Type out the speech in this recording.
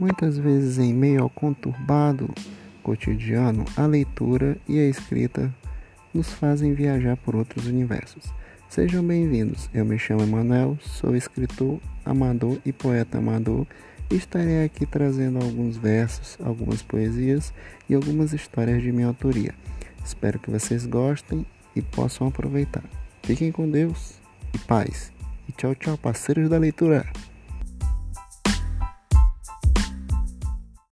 Muitas vezes, em meio ao conturbado cotidiano, a leitura e a escrita nos fazem viajar por outros universos. Sejam bem-vindos. Eu me chamo Emanuel, sou escritor amador e poeta amador. E estarei aqui trazendo alguns versos, algumas poesias e algumas histórias de minha autoria. Espero que vocês gostem e possam aproveitar. Fiquem com Deus e paz. E tchau, tchau, parceiros da leitura.